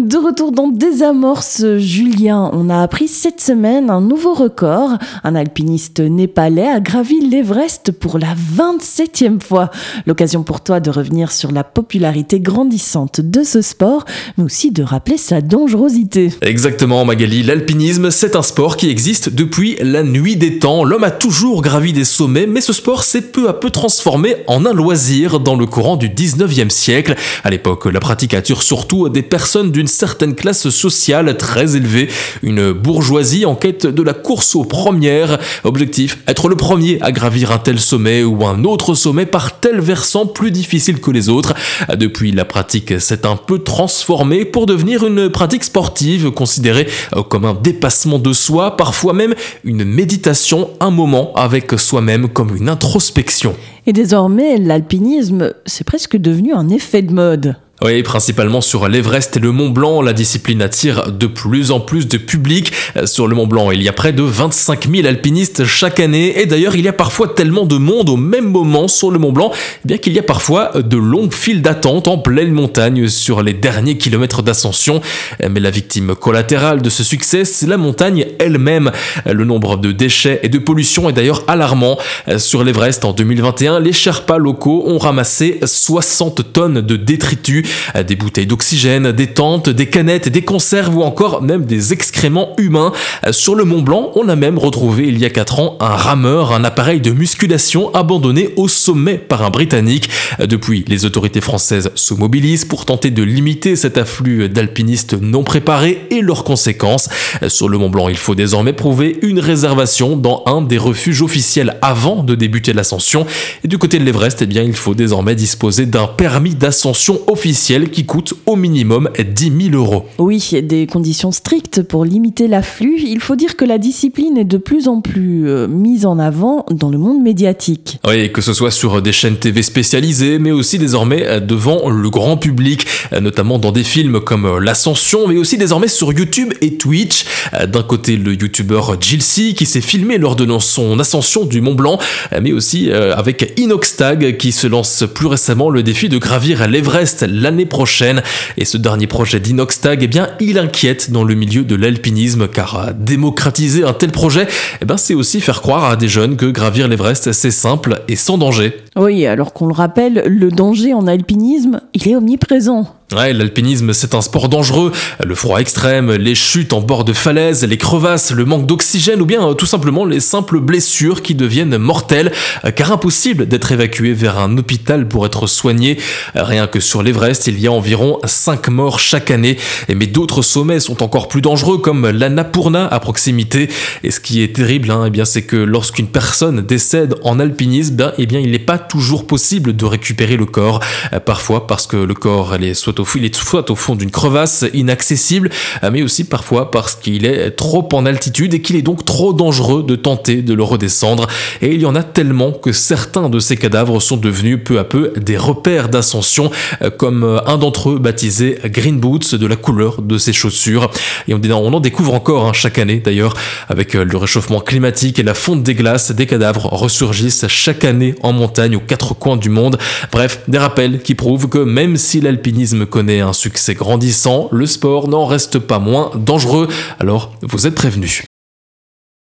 De retour dans Désamorce, Julien, on a appris cette semaine un nouveau record. Un alpiniste népalais a gravi l'Everest pour la 27e fois. L'occasion pour toi de revenir sur la popularité grandissante de ce sport, mais aussi de rappeler sa dangerosité. Exactement, Magali. L'alpinisme, c'est un sport qui existe depuis la nuit des temps. L'homme a toujours gravi des sommets, mais ce sport s'est peu à peu transformé en un loisir dans le courant du 19e siècle. À l'époque, la pratique surtout des personnes d'une certaine classe sociale très élevée, une bourgeoisie en quête de la course aux premières. Objectif, être le premier à gravir un tel sommet ou un autre sommet par tel versant plus difficile que les autres. Depuis, la pratique s'est un peu transformée pour devenir une pratique sportive considérée comme un dépassement de soi, parfois même une méditation, un moment avec soi-même comme une introspection. Et désormais, l'alpinisme, c'est presque devenu un effet de mode. Oui, principalement sur l'Everest et le Mont Blanc, la discipline attire de plus en plus de public. Euh, sur le Mont Blanc, il y a près de 25 000 alpinistes chaque année et d'ailleurs il y a parfois tellement de monde au même moment sur le Mont Blanc, eh bien qu'il y a parfois de longues files d'attente en pleine montagne sur les derniers kilomètres d'ascension. Euh, mais la victime collatérale de ce succès, c'est la montagne elle-même. Euh, le nombre de déchets et de pollution est d'ailleurs alarmant. Sur l'Everest en 2021, les Sherpas locaux ont ramassé 60 tonnes de détritus des bouteilles d'oxygène, des tentes, des canettes, des conserves ou encore même des excréments humains. Sur le Mont Blanc, on a même retrouvé il y a 4 ans un rameur, un appareil de musculation abandonné au sommet par un Britannique. Depuis, les autorités françaises se mobilisent pour tenter de limiter cet afflux d'alpinistes non préparés et leurs conséquences. Sur le Mont Blanc, il faut désormais prouver une réservation dans un des refuges officiels avant de débuter l'ascension. Et du côté de l'Everest, eh bien, il faut désormais disposer d'un permis d'ascension officiel qui coûte au minimum 10 000 euros. Oui, des conditions strictes pour limiter l'afflux. Il faut dire que la discipline est de plus en plus euh, mise en avant dans le monde médiatique. Oui, que ce soit sur des chaînes TV spécialisées, mais aussi désormais euh, devant le grand public, euh, notamment dans des films comme L'Ascension, mais aussi désormais sur YouTube et Twitch. D'un côté, le youtubeur Jilcy qui s'est filmé lors de son ascension du Mont Blanc, mais aussi avec Inoxtag qui se lance plus récemment le défi de gravir l'Everest l'année prochaine. Et ce dernier projet d'Inoxtag, eh bien, il inquiète dans le milieu de l'alpinisme car démocratiser un tel projet, eh ben, c'est aussi faire croire à des jeunes que gravir l'Everest, c'est simple et sans danger. Oui, alors qu'on le rappelle, le danger en alpinisme, il est omniprésent. Ouais, l'alpinisme c'est un sport dangereux, le froid extrême, les chutes en bord de falaise, les crevasses, le manque d'oxygène ou bien euh, tout simplement les simples blessures qui deviennent mortelles euh, car impossible d'être évacué vers un hôpital pour être soigné. Euh, rien que sur l'Everest, il y a environ 5 morts chaque année, mais d'autres sommets sont encore plus dangereux comme l'Annapurna à proximité. Et ce qui est terrible, hein, eh bien c'est que lorsqu'une personne décède en alpinisme, ben, eh bien il n'est pas toujours possible de récupérer le corps, parfois parce que le corps est soit il est soit au fond d'une crevasse inaccessible, euh, mais aussi parfois parce qu'il est trop en altitude et qu'il est donc trop dangereux de tenter de le redescendre. Et il y en a tellement que certains de ces cadavres sont devenus peu à peu des repères d'ascension, euh, comme euh, un d'entre eux baptisé Green Boots de la couleur de ses chaussures. Et on, en découvre encore hein, chaque année d'ailleurs, avec le réchauffement climatique et la fonte des glaces, des cadavres ressurgissent chaque année en montagne aux quatre coins du monde. Bref, des rappels qui prouvent que même si l'alpinisme connaît un succès grandissant, le sport n'en reste pas moins dangereux, alors vous êtes prévenus.